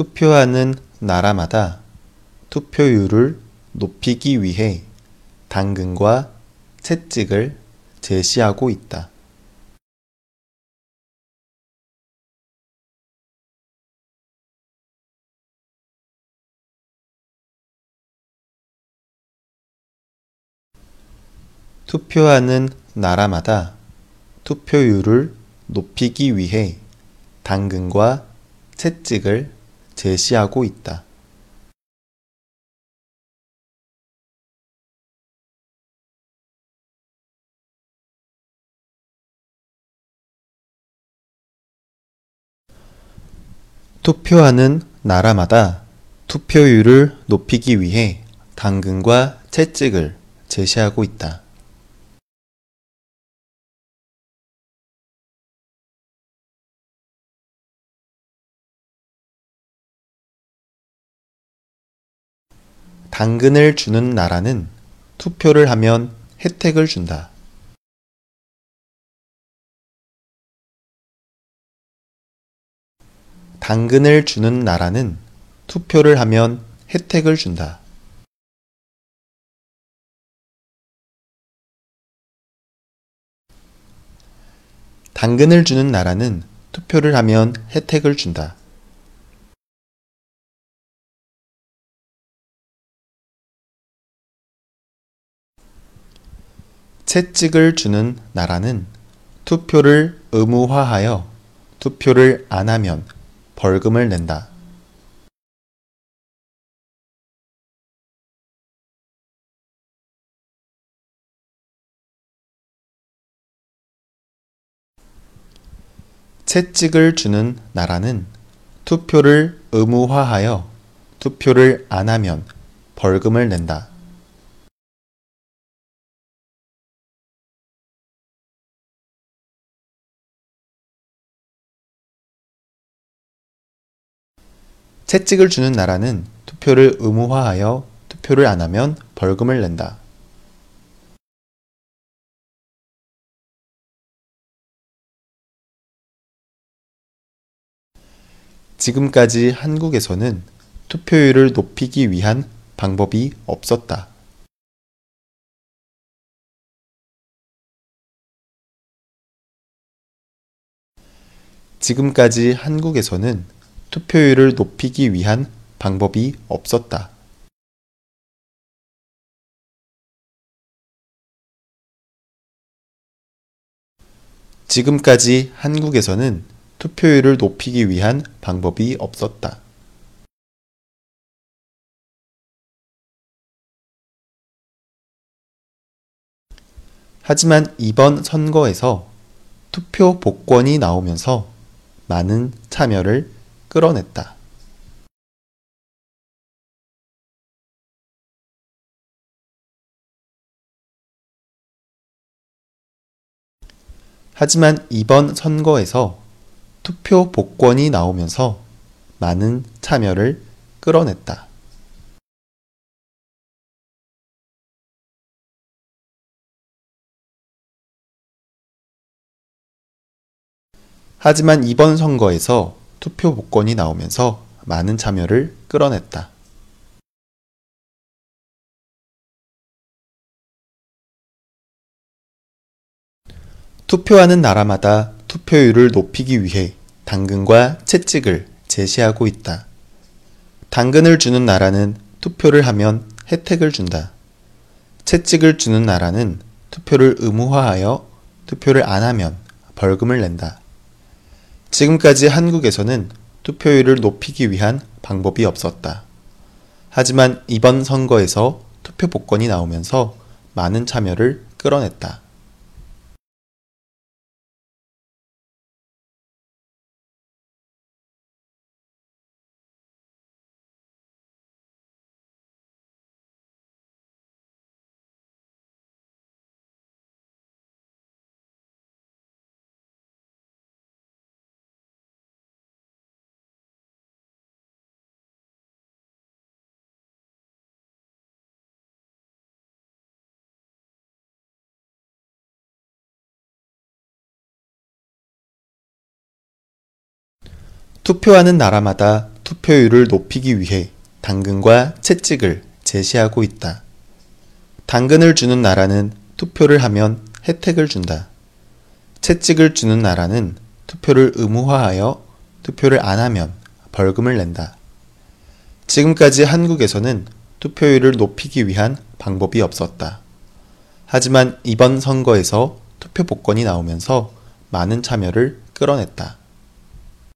투표하는 나라마다 투표율을 높이기 위해 당근과 채찍을 제시하고 있다. 투표하는 나라마다 투표율을 높이기 위해 당근과 채찍을 제시하고 있다. 투표하는 나라마다 투표율을 높이기 위해 당근과 채찍을 제시하고 있다. 당근을 주는 나라는 투표를 하면 혜택을 준다. 당근을 주는 나라는 투표를 하면 혜택을 준다. 당근을 주는 나라는 투표를 하면 혜택을 준다. 채찍을 주는 나라는 투표를 의무화하여 투표를 안 하면 벌금을 낸다. 채찍을 주는 나라는 투표를 의무화하여 투표를 안 하면 벌금을 낸다. 채찍을 주는 나라는 투표를 의무화하여 투표를 안 하면 벌금을 낸다. 지금까지 한국에서는 투표율을 높이기 위한 방법이 없었다. 지금까지 한국에서는 투표율을 높이기 위한 방법이 없었다. 지금까지 한국에서는 투표율을 높이기 위한 방법이 없었다. 하지만 이번 선거에서 투표 복권이 나오면서 많은 참여를 끌어냈다. 하지만 이번 선거에서 투표 복권이 나오면서 많은 참여를 끌어냈다. 하지만 이번 선거에서 투표 복권이 나오면서 많은 참여를 끌어냈다. 투표하는 나라마다 투표율을 높이기 위해 당근과 채찍을 제시하고 있다. 당근을 주는 나라는 투표를 하면 혜택을 준다. 채찍을 주는 나라는 투표를 의무화하여 투표를 안 하면 벌금을 낸다. 지금까지 한국에서는 투표율을 높이기 위한 방법이 없었다. 하지만 이번 선거에서 투표 복권이 나오면서 많은 참여를 끌어냈다. 투표하는 나라마다 투표율을 높이기 위해 당근과 채찍을 제시하고 있다. 당근을 주는 나라는 투표를 하면 혜택을 준다. 채찍을 주는 나라는 투표를 의무화하여 투표를 안 하면 벌금을 낸다. 지금까지 한국에서는 투표율을 높이기 위한 방법이 없었다. 하지만 이번 선거에서 투표 복권이 나오면서 많은 참여를 끌어냈다.